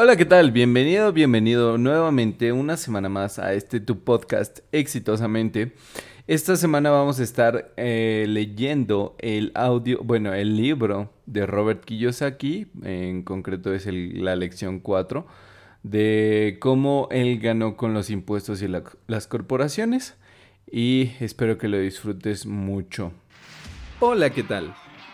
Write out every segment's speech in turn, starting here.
Hola, ¿qué tal? Bienvenido, bienvenido nuevamente una semana más a este tu podcast exitosamente. Esta semana vamos a estar eh, leyendo el audio, bueno, el libro de Robert Kiyosaki, en concreto es la lección 4, de cómo él ganó con los impuestos y las corporaciones. Y espero que lo disfrutes mucho. Hola, ¿qué tal?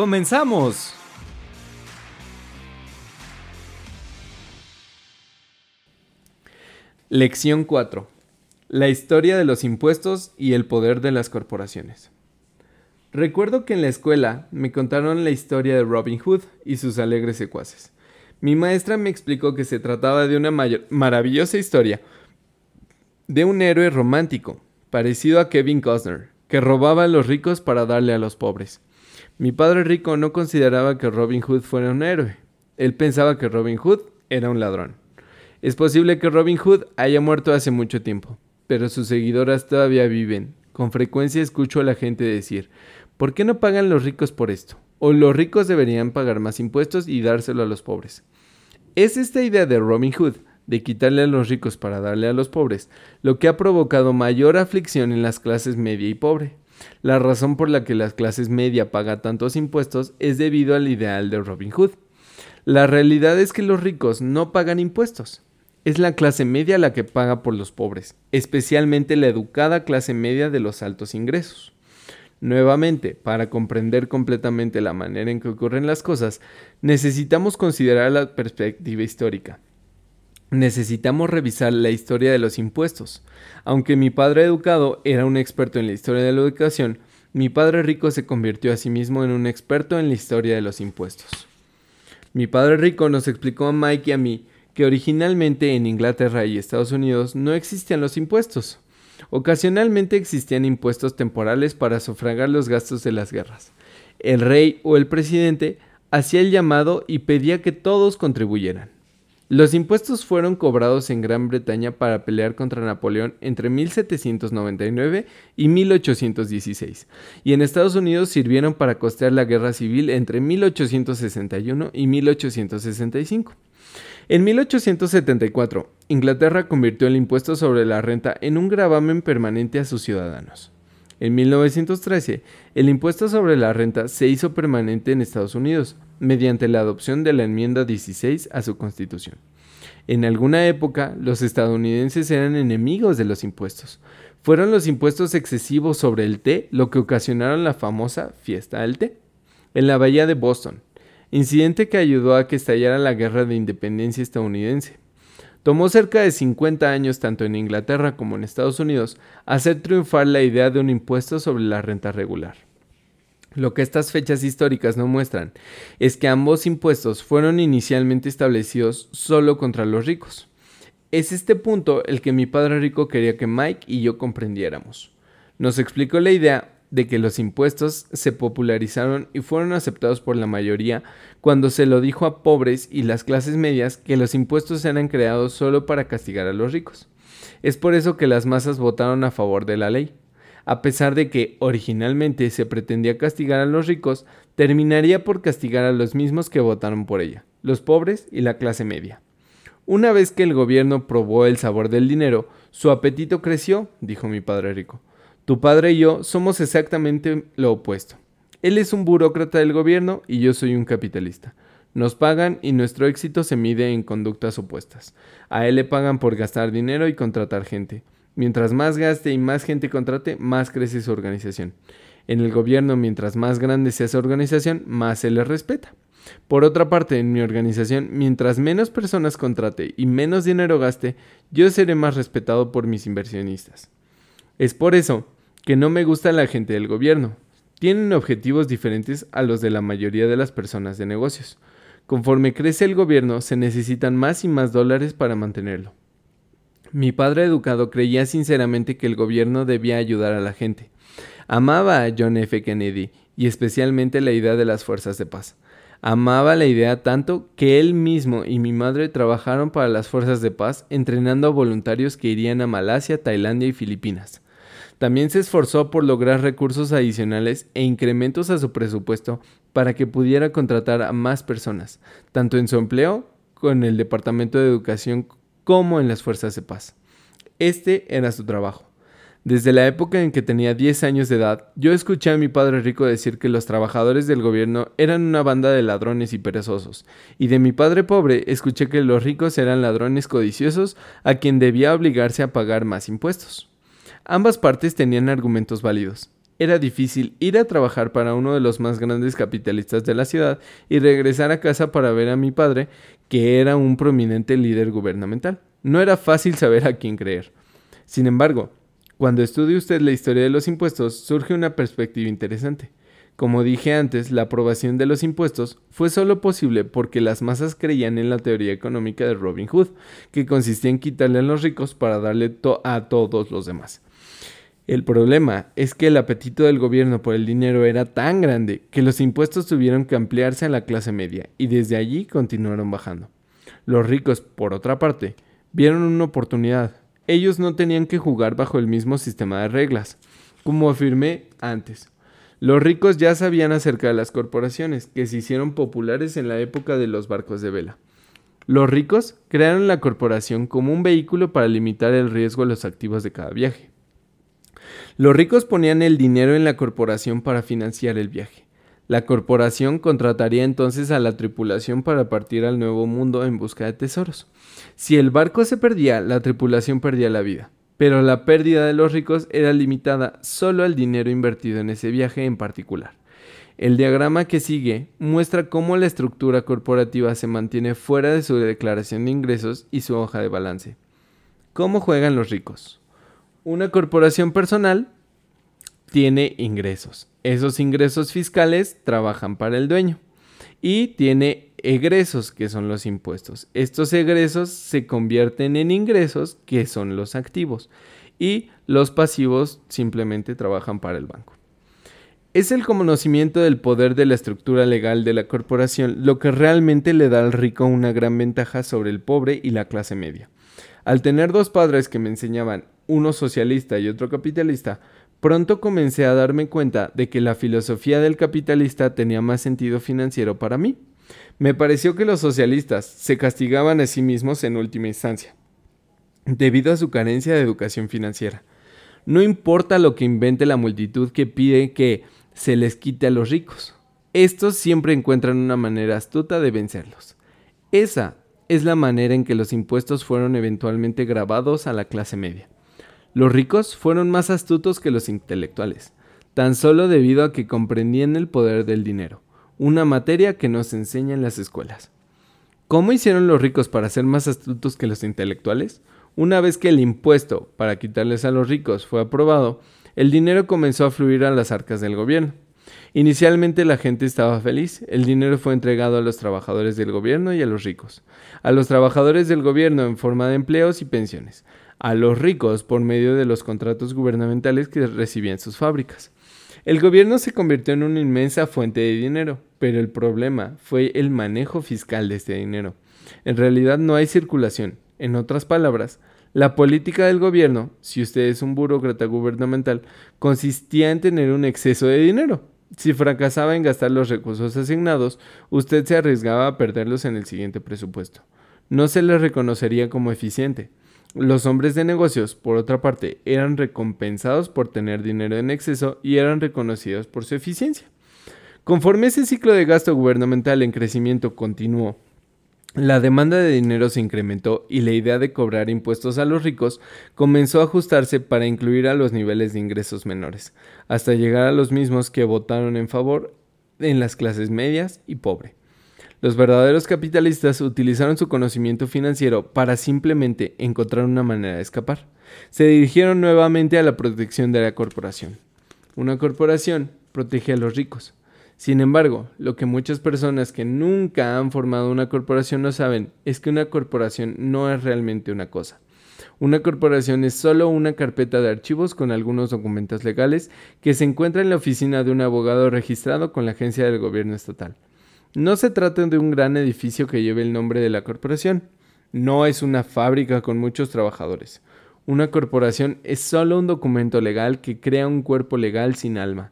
¡Comenzamos! Lección 4. La historia de los impuestos y el poder de las corporaciones. Recuerdo que en la escuela me contaron la historia de Robin Hood y sus alegres secuaces. Mi maestra me explicó que se trataba de una maravillosa historia de un héroe romántico, parecido a Kevin Costner, que robaba a los ricos para darle a los pobres. Mi padre rico no consideraba que Robin Hood fuera un héroe. Él pensaba que Robin Hood era un ladrón. Es posible que Robin Hood haya muerto hace mucho tiempo, pero sus seguidoras todavía viven. Con frecuencia escucho a la gente decir, ¿por qué no pagan los ricos por esto? O los ricos deberían pagar más impuestos y dárselo a los pobres. Es esta idea de Robin Hood, de quitarle a los ricos para darle a los pobres, lo que ha provocado mayor aflicción en las clases media y pobre. La razón por la que las clases media paga tantos impuestos es debido al ideal de Robin Hood. La realidad es que los ricos no pagan impuestos. Es la clase media la que paga por los pobres, especialmente la educada clase media de los altos ingresos. Nuevamente, para comprender completamente la manera en que ocurren las cosas, necesitamos considerar la perspectiva histórica necesitamos revisar la historia de los impuestos. Aunque mi padre educado era un experto en la historia de la educación, mi padre rico se convirtió a sí mismo en un experto en la historia de los impuestos. Mi padre rico nos explicó a Mike y a mí que originalmente en Inglaterra y Estados Unidos no existían los impuestos. Ocasionalmente existían impuestos temporales para sufragar los gastos de las guerras. El rey o el presidente hacía el llamado y pedía que todos contribuyeran. Los impuestos fueron cobrados en Gran Bretaña para pelear contra Napoleón entre 1799 y 1816, y en Estados Unidos sirvieron para costear la guerra civil entre 1861 y 1865. En 1874, Inglaterra convirtió el impuesto sobre la renta en un gravamen permanente a sus ciudadanos. En 1913, el impuesto sobre la renta se hizo permanente en Estados Unidos, mediante la adopción de la enmienda 16 a su constitución. En alguna época, los estadounidenses eran enemigos de los impuestos. Fueron los impuestos excesivos sobre el té lo que ocasionaron la famosa fiesta del té en la bahía de Boston, incidente que ayudó a que estallara la guerra de independencia estadounidense. Tomó cerca de 50 años tanto en Inglaterra como en Estados Unidos hacer triunfar la idea de un impuesto sobre la renta regular. Lo que estas fechas históricas no muestran es que ambos impuestos fueron inicialmente establecidos solo contra los ricos. Es este punto el que mi padre rico quería que Mike y yo comprendiéramos. Nos explicó la idea de que los impuestos se popularizaron y fueron aceptados por la mayoría cuando se lo dijo a pobres y las clases medias que los impuestos eran creados solo para castigar a los ricos. Es por eso que las masas votaron a favor de la ley. A pesar de que originalmente se pretendía castigar a los ricos, terminaría por castigar a los mismos que votaron por ella, los pobres y la clase media. Una vez que el gobierno probó el sabor del dinero, su apetito creció, dijo mi padre rico. Tu padre y yo somos exactamente lo opuesto. Él es un burócrata del gobierno y yo soy un capitalista. Nos pagan y nuestro éxito se mide en conductas opuestas. A él le pagan por gastar dinero y contratar gente. Mientras más gaste y más gente contrate, más crece su organización. En el gobierno, mientras más grande sea su organización, más se le respeta. Por otra parte, en mi organización, mientras menos personas contrate y menos dinero gaste, yo seré más respetado por mis inversionistas. Es por eso que no me gusta la gente del gobierno. Tienen objetivos diferentes a los de la mayoría de las personas de negocios. Conforme crece el gobierno, se necesitan más y más dólares para mantenerlo. Mi padre educado creía sinceramente que el gobierno debía ayudar a la gente. Amaba a John F. Kennedy y especialmente la idea de las fuerzas de paz. Amaba la idea tanto que él mismo y mi madre trabajaron para las fuerzas de paz entrenando a voluntarios que irían a Malasia, Tailandia y Filipinas. También se esforzó por lograr recursos adicionales e incrementos a su presupuesto para que pudiera contratar a más personas, tanto en su empleo con el Departamento de Educación como en las Fuerzas de Paz. Este era su trabajo. Desde la época en que tenía 10 años de edad, yo escuché a mi padre rico decir que los trabajadores del gobierno eran una banda de ladrones y perezosos, y de mi padre pobre escuché que los ricos eran ladrones codiciosos a quien debía obligarse a pagar más impuestos. Ambas partes tenían argumentos válidos. Era difícil ir a trabajar para uno de los más grandes capitalistas de la ciudad y regresar a casa para ver a mi padre, que era un prominente líder gubernamental. No era fácil saber a quién creer. Sin embargo, cuando estudie usted la historia de los impuestos, surge una perspectiva interesante. Como dije antes, la aprobación de los impuestos fue solo posible porque las masas creían en la teoría económica de Robin Hood, que consistía en quitarle a los ricos para darle a todos los demás. El problema es que el apetito del gobierno por el dinero era tan grande que los impuestos tuvieron que ampliarse a la clase media y desde allí continuaron bajando. Los ricos, por otra parte, vieron una oportunidad. Ellos no tenían que jugar bajo el mismo sistema de reglas, como afirmé antes. Los ricos ya sabían acerca de las corporaciones, que se hicieron populares en la época de los barcos de vela. Los ricos crearon la corporación como un vehículo para limitar el riesgo a los activos de cada viaje. Los ricos ponían el dinero en la corporación para financiar el viaje. La corporación contrataría entonces a la tripulación para partir al nuevo mundo en busca de tesoros. Si el barco se perdía, la tripulación perdía la vida. Pero la pérdida de los ricos era limitada solo al dinero invertido en ese viaje en particular. El diagrama que sigue muestra cómo la estructura corporativa se mantiene fuera de su declaración de ingresos y su hoja de balance. ¿Cómo juegan los ricos? Una corporación personal tiene ingresos. Esos ingresos fiscales trabajan para el dueño. Y tiene egresos, que son los impuestos. Estos egresos se convierten en ingresos, que son los activos. Y los pasivos simplemente trabajan para el banco. Es el conocimiento del poder de la estructura legal de la corporación lo que realmente le da al rico una gran ventaja sobre el pobre y la clase media. Al tener dos padres que me enseñaban uno socialista y otro capitalista, pronto comencé a darme cuenta de que la filosofía del capitalista tenía más sentido financiero para mí. Me pareció que los socialistas se castigaban a sí mismos en última instancia, debido a su carencia de educación financiera. No importa lo que invente la multitud que pide que se les quite a los ricos. Estos siempre encuentran una manera astuta de vencerlos. Esa es la manera en que los impuestos fueron eventualmente grabados a la clase media. Los ricos fueron más astutos que los intelectuales, tan solo debido a que comprendían el poder del dinero, una materia que nos enseña en las escuelas. ¿Cómo hicieron los ricos para ser más astutos que los intelectuales? Una vez que el impuesto para quitarles a los ricos fue aprobado, el dinero comenzó a fluir a las arcas del gobierno. Inicialmente la gente estaba feliz, el dinero fue entregado a los trabajadores del gobierno y a los ricos, a los trabajadores del gobierno en forma de empleos y pensiones, a los ricos por medio de los contratos gubernamentales que recibían sus fábricas. El gobierno se convirtió en una inmensa fuente de dinero, pero el problema fue el manejo fiscal de este dinero. En realidad no hay circulación. En otras palabras, la política del gobierno, si usted es un burócrata gubernamental, consistía en tener un exceso de dinero. Si fracasaba en gastar los recursos asignados, usted se arriesgaba a perderlos en el siguiente presupuesto. No se le reconocería como eficiente. Los hombres de negocios, por otra parte, eran recompensados por tener dinero en exceso y eran reconocidos por su eficiencia. Conforme ese ciclo de gasto gubernamental en crecimiento continuó, la demanda de dinero se incrementó y la idea de cobrar impuestos a los ricos comenzó a ajustarse para incluir a los niveles de ingresos menores, hasta llegar a los mismos que votaron en favor en las clases medias y pobre. Los verdaderos capitalistas utilizaron su conocimiento financiero para simplemente encontrar una manera de escapar. Se dirigieron nuevamente a la protección de la corporación. Una corporación protege a los ricos. Sin embargo, lo que muchas personas que nunca han formado una corporación no saben es que una corporación no es realmente una cosa. Una corporación es solo una carpeta de archivos con algunos documentos legales que se encuentra en la oficina de un abogado registrado con la agencia del gobierno estatal. No se trata de un gran edificio que lleve el nombre de la corporación. No es una fábrica con muchos trabajadores. Una corporación es solo un documento legal que crea un cuerpo legal sin alma.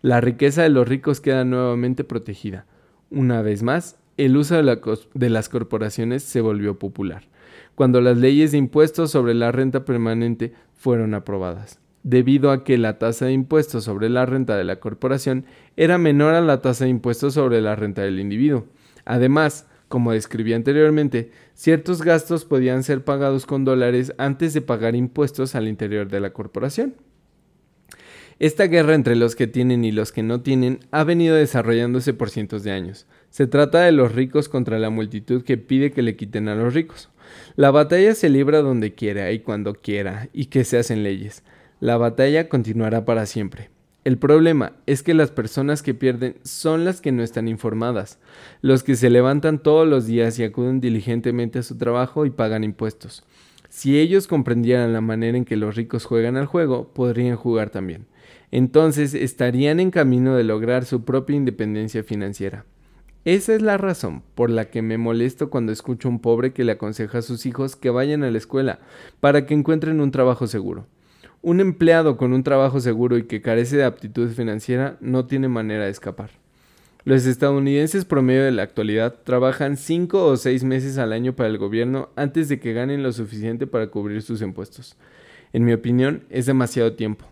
La riqueza de los ricos queda nuevamente protegida. Una vez más, el uso de, las corporaciones se volvió popular, cuando las leyes de impuestos sobre la renta permanente fueron aprobadas, debido a que la tasa de impuestos sobre la renta de la corporación era menor a la tasa de impuestos sobre la renta del individuo. Además, como describí anteriormente, ciertos gastos podían ser pagados con dólares antes de pagar impuestos al interior de la corporación. Esta guerra entre los que tienen y los que no tienen ha venido desarrollándose por cientos de años. Se trata de los ricos contra la multitud que pide que le quiten a los ricos. La batalla se libra donde quiera y cuando quiera, y que se hacen leyes. La batalla continuará para siempre. El problema es que las personas que pierden son las que no están informadas, los que se levantan todos los días y acuden diligentemente a su trabajo y pagan impuestos. Si ellos comprendieran la manera en que los ricos juegan al juego, podrían jugar también entonces estarían en camino de lograr su propia independencia financiera. Esa es la razón por la que me molesto cuando escucho a un pobre que le aconseja a sus hijos que vayan a la escuela para que encuentren un trabajo seguro. Un empleado con un trabajo seguro y que carece de aptitud financiera no tiene manera de escapar. Los estadounidenses promedio de la actualidad trabajan 5 o 6 meses al año para el gobierno antes de que ganen lo suficiente para cubrir sus impuestos. En mi opinión, es demasiado tiempo.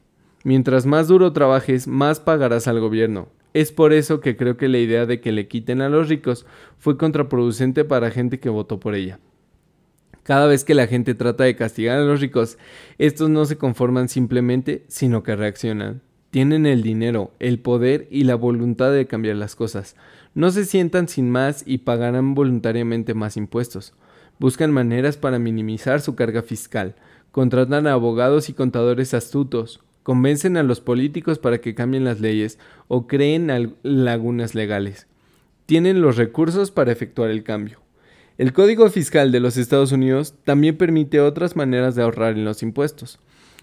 Mientras más duro trabajes, más pagarás al gobierno. Es por eso que creo que la idea de que le quiten a los ricos fue contraproducente para gente que votó por ella. Cada vez que la gente trata de castigar a los ricos, estos no se conforman simplemente, sino que reaccionan. Tienen el dinero, el poder y la voluntad de cambiar las cosas. No se sientan sin más y pagarán voluntariamente más impuestos. Buscan maneras para minimizar su carga fiscal. Contratan a abogados y contadores astutos, convencen a los políticos para que cambien las leyes o creen lagunas legales. Tienen los recursos para efectuar el cambio. El Código Fiscal de los Estados Unidos también permite otras maneras de ahorrar en los impuestos.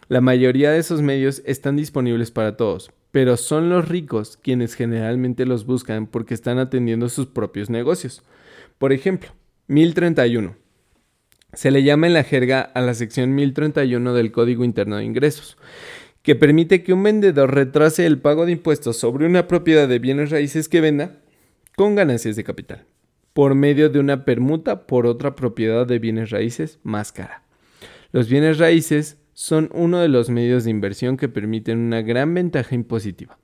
La mayoría de esos medios están disponibles para todos, pero son los ricos quienes generalmente los buscan porque están atendiendo sus propios negocios. Por ejemplo, 1031. Se le llama en la jerga a la sección 1031 del Código Interno de Ingresos que permite que un vendedor retrase el pago de impuestos sobre una propiedad de bienes raíces que venda con ganancias de capital, por medio de una permuta por otra propiedad de bienes raíces más cara. Los bienes raíces son uno de los medios de inversión que permiten una gran ventaja impositiva.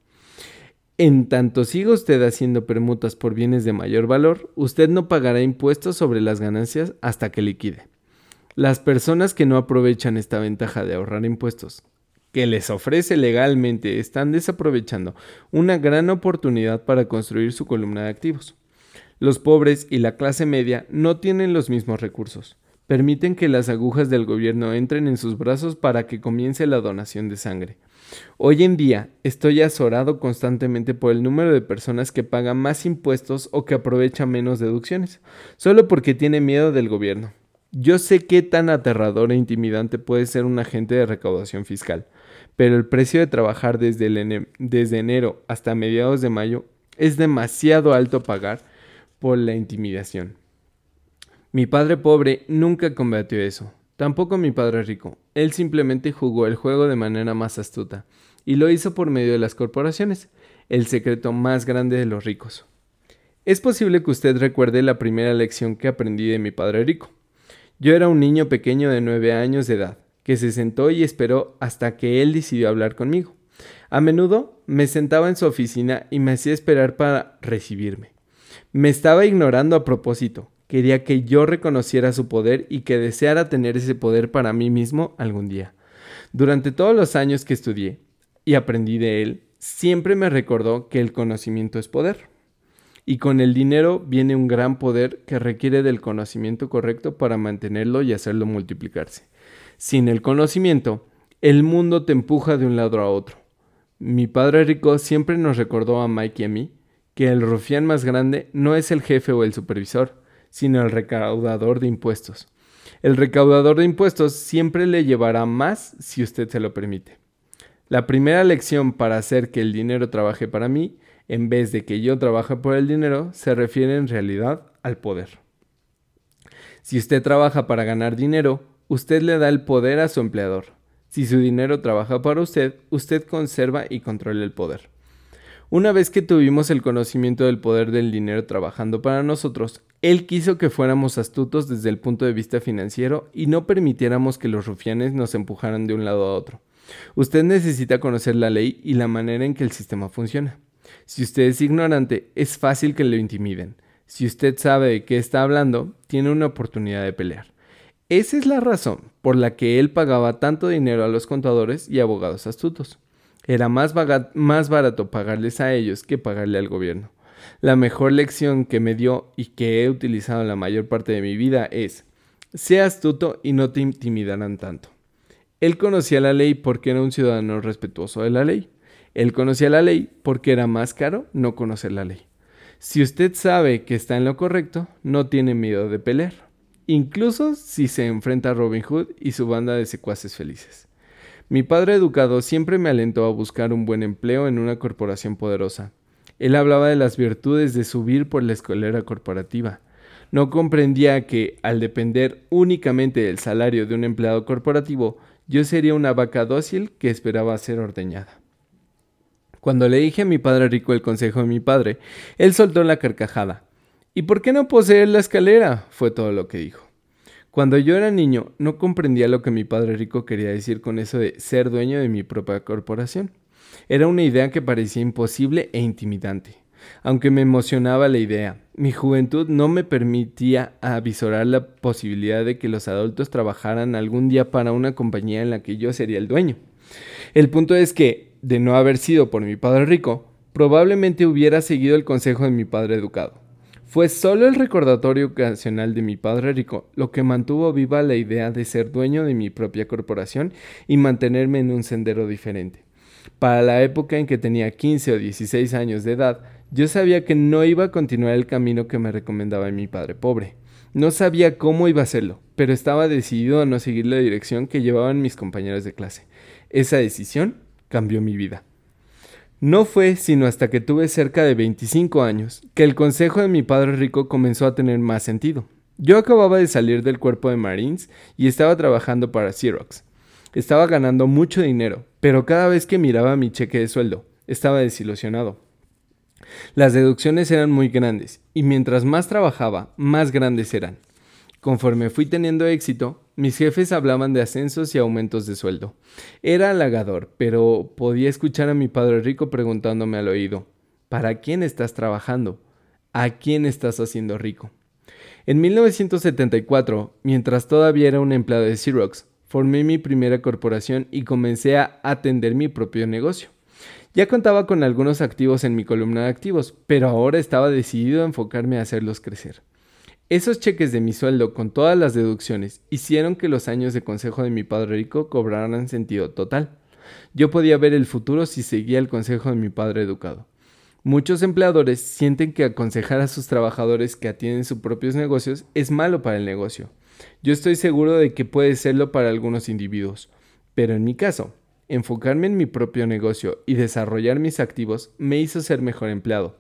En tanto siga usted haciendo permutas por bienes de mayor valor, usted no pagará impuestos sobre las ganancias hasta que liquide. Las personas que no aprovechan esta ventaja de ahorrar impuestos que les ofrece legalmente están desaprovechando una gran oportunidad para construir su columna de activos. Los pobres y la clase media no tienen los mismos recursos. Permiten que las agujas del gobierno entren en sus brazos para que comience la donación de sangre. Hoy en día estoy azorado constantemente por el número de personas que pagan más impuestos o que aprovechan menos deducciones, solo porque tiene miedo del gobierno. Yo sé qué tan aterrador e intimidante puede ser un agente de recaudación fiscal pero el precio de trabajar desde, desde enero hasta mediados de mayo es demasiado alto pagar por la intimidación. Mi padre pobre nunca combatió eso, tampoco mi padre rico. Él simplemente jugó el juego de manera más astuta, y lo hizo por medio de las corporaciones, el secreto más grande de los ricos. Es posible que usted recuerde la primera lección que aprendí de mi padre rico. Yo era un niño pequeño de nueve años de edad que se sentó y esperó hasta que él decidió hablar conmigo. A menudo me sentaba en su oficina y me hacía esperar para recibirme. Me estaba ignorando a propósito. Quería que yo reconociera su poder y que deseara tener ese poder para mí mismo algún día. Durante todos los años que estudié y aprendí de él, siempre me recordó que el conocimiento es poder. Y con el dinero viene un gran poder que requiere del conocimiento correcto para mantenerlo y hacerlo multiplicarse. Sin el conocimiento, el mundo te empuja de un lado a otro. Mi padre rico siempre nos recordó a Mike y a mí que el rufián más grande no es el jefe o el supervisor, sino el recaudador de impuestos. El recaudador de impuestos siempre le llevará más si usted se lo permite. La primera lección para hacer que el dinero trabaje para mí, en vez de que yo trabaje por el dinero, se refiere en realidad al poder. Si usted trabaja para ganar dinero, usted le da el poder a su empleador. Si su dinero trabaja para usted, usted conserva y controla el poder. Una vez que tuvimos el conocimiento del poder del dinero trabajando para nosotros, él quiso que fuéramos astutos desde el punto de vista financiero y no permitiéramos que los rufianes nos empujaran de un lado a otro. Usted necesita conocer la ley y la manera en que el sistema funciona. Si usted es ignorante, es fácil que lo intimiden. Si usted sabe de qué está hablando, tiene una oportunidad de pelear. Esa es la razón por la que él pagaba tanto dinero a los contadores y abogados astutos. Era más, barato pagarles a ellos que pagarle al gobierno. La mejor lección que me dio y que he utilizado la mayor parte de mi vida es, sea astuto y no te intimidarán tanto. Él conocía la ley porque era un ciudadano respetuoso de la ley. Él conocía la ley porque era más caro no conocer la ley. Si usted sabe que está en lo correcto, no tiene miedo de pelear, incluso si se enfrenta a Robin Hood y su banda de secuaces felices. Mi padre educado siempre me alentó a buscar un buen empleo en una corporación poderosa. Él hablaba de las virtudes de subir por la escalera corporativa. No comprendía que, al depender únicamente del salario de un empleado corporativo, yo sería una vaca dócil que esperaba ser ordeñada. Cuando le dije a mi padre rico el consejo de mi padre, él soltó la carcajada. ¿Y por qué no poseer la escalera? fue todo lo que dijo. Cuando yo era niño, no comprendía lo que mi padre rico quería decir con eso de ser dueño de mi propia corporación. Era una idea que parecía imposible e intimidante. Aunque me emocionaba la idea, mi juventud no me permitía avisorar la posibilidad de que los adultos trabajaran algún día para una compañía en la que yo sería el dueño. El punto es que, de no haber sido por mi padre rico, probablemente hubiera seguido el consejo de mi padre educado. Fue solo el recordatorio ocasional de mi padre rico lo que mantuvo viva la idea de ser dueño de mi propia corporación y mantenerme en un sendero diferente. Para la época en que tenía 15 o 16 años de edad, yo sabía que no iba a continuar el camino que me recomendaba mi padre pobre. No sabía cómo iba a hacerlo, pero estaba decidido a no seguir la dirección que llevaban mis compañeros de clase. Esa decisión cambió mi vida. No fue sino hasta que tuve cerca de 25 años que el consejo de mi padre rico comenzó a tener más sentido. Yo acababa de salir del cuerpo de Marines y estaba trabajando para Xerox. Estaba ganando mucho dinero, pero cada vez que miraba mi cheque de sueldo, estaba desilusionado. Las deducciones eran muy grandes, y mientras más trabajaba, más grandes eran. Conforme fui teniendo éxito, mis jefes hablaban de ascensos y aumentos de sueldo. Era halagador, pero podía escuchar a mi padre rico preguntándome al oído, ¿para quién estás trabajando? ¿A quién estás haciendo rico? En 1974, mientras todavía era un empleado de Xerox, formé mi primera corporación y comencé a atender mi propio negocio. Ya contaba con algunos activos en mi columna de activos, pero ahora estaba decidido a enfocarme a hacerlos crecer. Esos cheques de mi sueldo con todas las deducciones hicieron que los años de consejo de mi padre rico cobraran sentido total. Yo podía ver el futuro si seguía el consejo de mi padre educado. Muchos empleadores sienten que aconsejar a sus trabajadores que atienden sus propios negocios es malo para el negocio. Yo estoy seguro de que puede serlo para algunos individuos, pero en mi caso, enfocarme en mi propio negocio y desarrollar mis activos me hizo ser mejor empleado.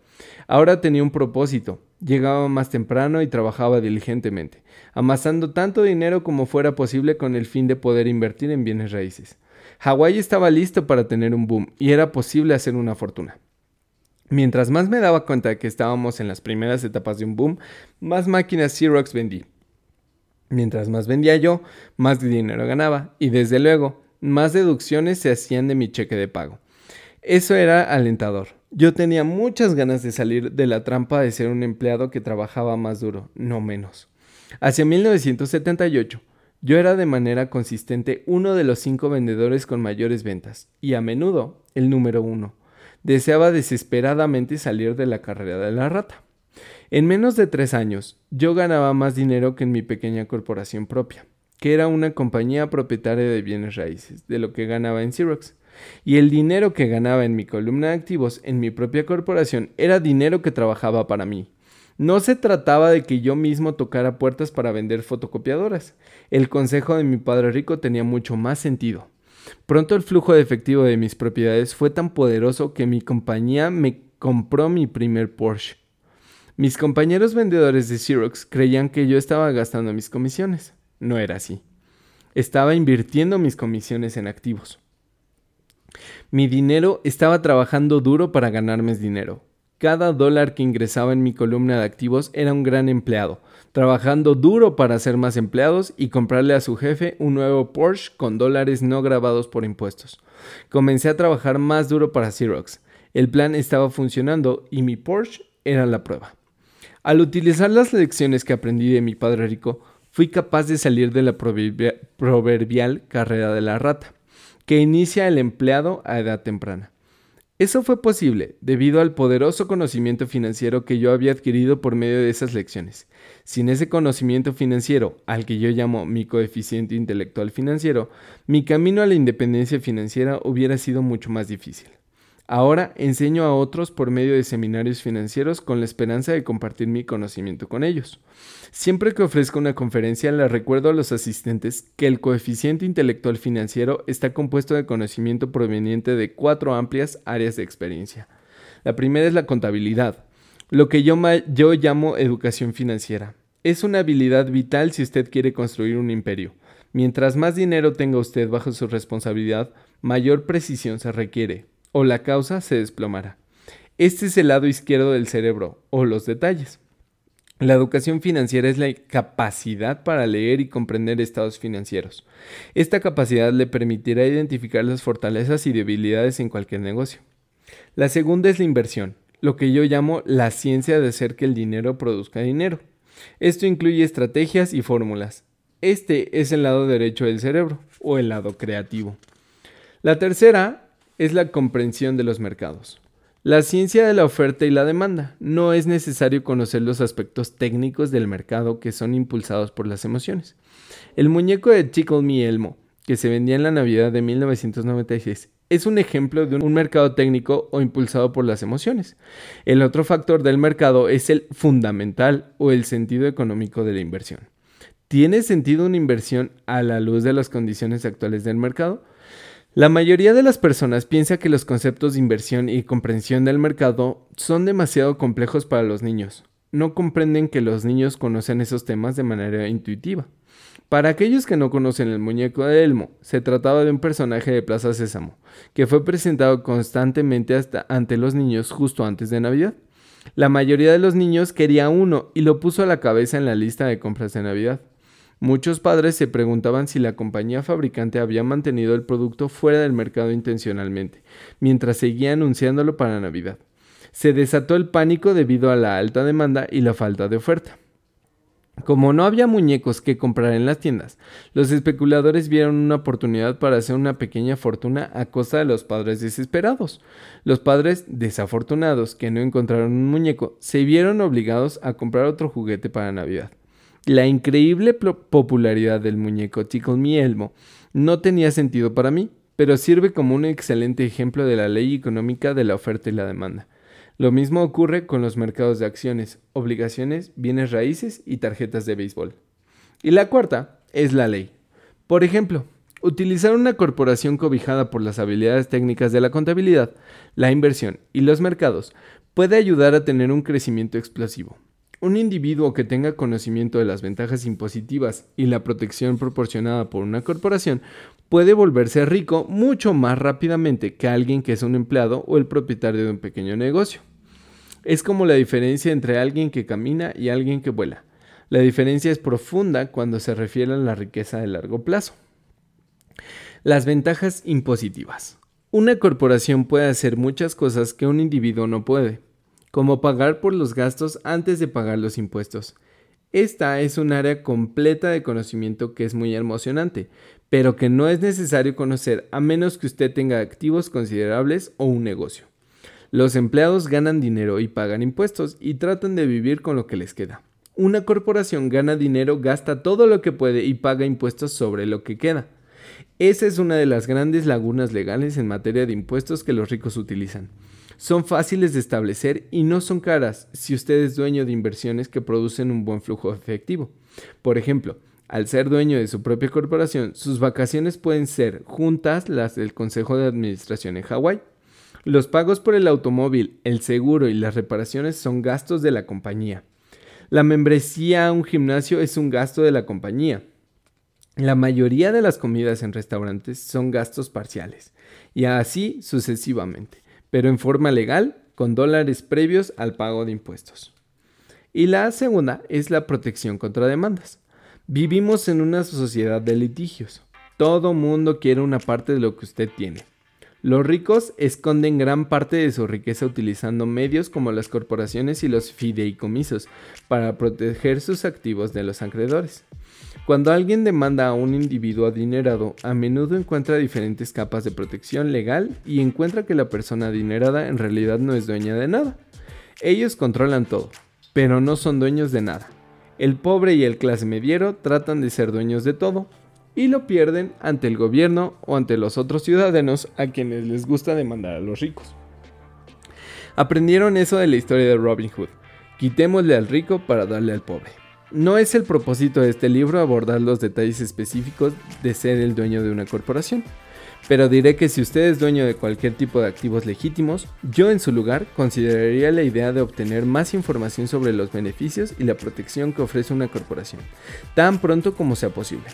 Ahora tenía un propósito, llegaba más temprano y trabajaba diligentemente, amasando tanto dinero como fuera posible con el fin de poder invertir en bienes raíces. Hawái estaba listo para tener un boom y era posible hacer una fortuna. Mientras más me daba cuenta de que estábamos en las primeras etapas de un boom, más máquinas Xerox vendí. Mientras más vendía yo, más dinero ganaba y desde luego, más deducciones se hacían de mi cheque de pago. Eso era alentador. Yo tenía muchas ganas de salir de la trampa de ser un empleado que trabajaba más duro, no menos. Hacia 1978, yo era de manera consistente uno de los cinco vendedores con mayores ventas, y a menudo el número uno. Deseaba desesperadamente salir de la carrera de la rata. En menos de tres años, yo ganaba más dinero que en mi pequeña corporación propia, que era una compañía propietaria de bienes raíces, de lo que ganaba en Xerox. Y el dinero que ganaba en mi columna de activos en mi propia corporación era dinero que trabajaba para mí. No se trataba de que yo mismo tocara puertas para vender fotocopiadoras. El consejo de mi padre rico tenía mucho más sentido. Pronto el flujo de efectivo de mis propiedades fue tan poderoso que mi compañía me compró mi primer Porsche. Mis compañeros vendedores de Xerox creían que yo estaba gastando mis comisiones. No era así. Estaba invirtiendo mis comisiones en activos. Mi dinero estaba trabajando duro para ganarme dinero. Cada dólar que ingresaba en mi columna de activos era un gran empleado, trabajando duro para hacer más empleados y comprarle a su jefe un nuevo Porsche con dólares no grabados por impuestos. Comencé a trabajar más duro para Xerox. El plan estaba funcionando y mi Porsche era la prueba. Al utilizar las lecciones que aprendí de mi padre rico, fui capaz de salir de la proverbial carrera de la rata, que inicia el empleado a edad temprana. Eso fue posible debido al poderoso conocimiento financiero que yo había adquirido por medio de esas lecciones. Sin ese conocimiento financiero, al que yo llamo mi coeficiente intelectual financiero, mi camino a la independencia financiera hubiera sido mucho más difícil. Ahora enseño a otros por medio de seminarios financieros con la esperanza de compartir mi conocimiento con ellos. Siempre que ofrezco una conferencia le recuerdo a los asistentes que el coeficiente intelectual financiero está compuesto de conocimiento proveniente de cuatro amplias áreas de experiencia. La primera es la contabilidad, lo que yo, yo llamo educación financiera. Es una habilidad vital si usted quiere construir un imperio. Mientras más dinero tenga usted bajo su responsabilidad, mayor precisión se requiere, o la causa se desplomará. Este es el lado izquierdo del cerebro, o los detalles. La educación financiera es la capacidad para leer y comprender estados financieros. Esta capacidad le permitirá identificar las fortalezas y debilidades en cualquier negocio. La segunda es la inversión, lo que yo llamo la ciencia de hacer que el dinero produzca dinero. Esto incluye estrategias y fórmulas. Este es el lado derecho del cerebro, o el lado creativo. La tercera es la comprensión de los mercados. La ciencia de la oferta y la demanda. No es necesario conocer los aspectos técnicos del mercado que son impulsados por las emociones. El muñeco de Tickle Me Elmo, que se vendía en la Navidad de 1996, es un ejemplo de un mercado técnico o impulsado por las emociones. El otro factor del mercado es el fundamental o el sentido económico de la inversión. ¿Tiene sentido una inversión a la luz de las condiciones actuales del mercado? La mayoría de las personas piensa que los conceptos de inversión y comprensión del mercado son demasiado complejos para los niños. No comprenden que los niños conocen esos temas de manera intuitiva. Para aquellos que no conocen el muñeco de Elmo, se trataba de un personaje de Plaza Sésamo, que fue presentado constantemente hasta ante los niños justo antes de Navidad. La mayoría de los niños quería uno y lo puso a la cabeza en la lista de compras de Navidad. Muchos padres se preguntaban si la compañía fabricante había mantenido el producto fuera del mercado intencionalmente, mientras seguía anunciándolo para Navidad. Se desató el pánico debido a la alta demanda y la falta de oferta. Como no había muñecos que comprar en las tiendas, los especuladores vieron una oportunidad para hacer una pequeña fortuna a costa de los padres desesperados. Los padres desafortunados que no encontraron un muñeco se vieron obligados a comprar otro juguete para Navidad. La increíble popularidad del muñeco Tickle Me Elmo no tenía sentido para mí, pero sirve como un excelente ejemplo de la ley económica de la oferta y la demanda. Lo mismo ocurre con los mercados de acciones, obligaciones, bienes raíces y tarjetas de béisbol. Y la cuarta es la ley. Por ejemplo, utilizar una corporación cobijada por las habilidades técnicas de la contabilidad, la inversión y los mercados puede ayudar a tener un crecimiento explosivo. Un individuo que tenga conocimiento de las ventajas impositivas y la protección proporcionada por una corporación puede volverse rico mucho más rápidamente que alguien que es un empleado o el propietario de un pequeño negocio. Es como la diferencia entre alguien que camina y alguien que vuela. La diferencia es profunda cuando se refiere a la riqueza de largo plazo. Las ventajas impositivas. Una corporación puede hacer muchas cosas que un individuo no puede como pagar por los gastos antes de pagar los impuestos. Esta es un área completa de conocimiento que es muy emocionante, pero que no es necesario conocer a menos que usted tenga activos considerables o un negocio. Los empleados ganan dinero y pagan impuestos y tratan de vivir con lo que les queda. Una corporación gana dinero, gasta todo lo que puede y paga impuestos sobre lo que queda. Esa es una de las grandes lagunas legales en materia de impuestos que los ricos utilizan. Son fáciles de establecer y no son caras si usted es dueño de inversiones que producen un buen flujo efectivo. Por ejemplo, al ser dueño de su propia corporación, sus vacaciones pueden ser juntas las del Consejo de Administración en Hawái. Los pagos por el automóvil, el seguro y las reparaciones son gastos de la compañía. La membresía a un gimnasio es un gasto de la compañía. La mayoría de las comidas en restaurantes son gastos parciales, y así sucesivamente, pero en forma legal, con dólares previos al pago de impuestos. Y la segunda es la protección contra demandas. Vivimos en una sociedad de litigios. Todo mundo quiere una parte de lo que usted tiene. Los ricos esconden gran parte de su riqueza utilizando medios como las corporaciones y los fideicomisos para proteger sus activos de los acreedores. Cuando alguien demanda a un individuo adinerado, a menudo encuentra diferentes capas de protección legal y encuentra que la persona adinerada en realidad no es dueña de nada. Ellos controlan todo, pero no son dueños de nada. El pobre y el clase mediero tratan de ser dueños de todo, y lo pierden ante el gobierno o ante los otros ciudadanos a quienes les gusta demandar a los ricos. Aprendieron eso de la historia de Robin Hood. Quitémosle al rico para darle al pobre. No es el propósito de este libro abordar los detalles específicos de ser el dueño de una corporación, pero diré que si usted es dueño de cualquier tipo de activos legítimos, yo en su lugar consideraría la idea de obtener más información sobre los beneficios y la protección que ofrece una corporación, tan pronto como sea posible.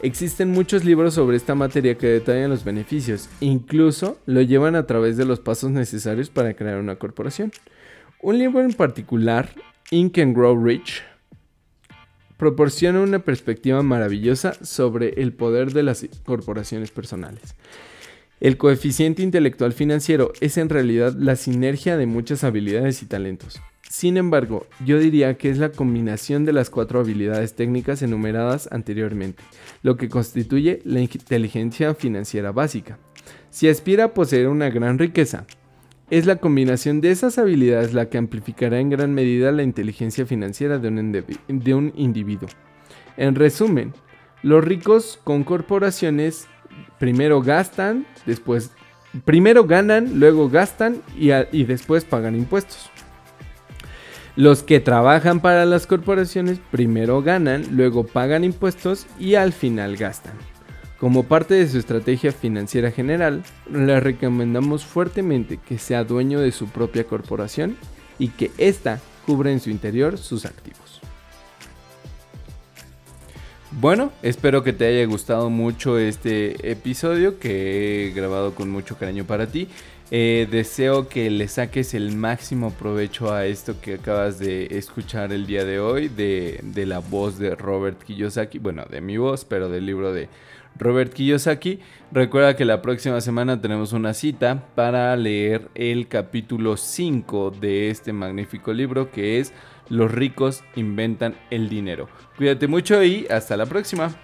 Existen muchos libros sobre esta materia que detallan los beneficios, incluso lo llevan a través de los pasos necesarios para crear una corporación. Un libro en particular, Ink and Grow Rich, proporciona una perspectiva maravillosa sobre el poder de las corporaciones personales. El coeficiente intelectual financiero es en realidad la sinergia de muchas habilidades y talentos. Sin embargo, yo diría que es la combinación de las cuatro habilidades técnicas enumeradas anteriormente, lo que constituye la inteligencia financiera básica. Si aspira a poseer una gran riqueza, es la combinación de esas habilidades la que amplificará en gran medida la inteligencia financiera de un, individuo. En resumen, los ricos con corporaciones primero gastan, después primero ganan, luego gastan y después pagan impuestos. Los que trabajan para las corporaciones primero ganan, luego pagan impuestos y al final gastan. Como parte de su estrategia financiera general, le recomendamos fuertemente que sea dueño de su propia corporación y que ésta cubra en su interior sus activos. Bueno, espero que te haya gustado mucho este episodio que he grabado con mucho cariño para ti. Eh, deseo que le saques el máximo provecho a esto que acabas de escuchar el día de hoy, de, de, la voz de Robert Kiyosaki, bueno, de mi voz, pero del libro de Robert Kiyosaki. Recuerda que la próxima semana tenemos una cita para leer el capítulo 5 de este magnífico libro que es Los ricos inventan el dinero. Cuídate mucho y hasta la próxima.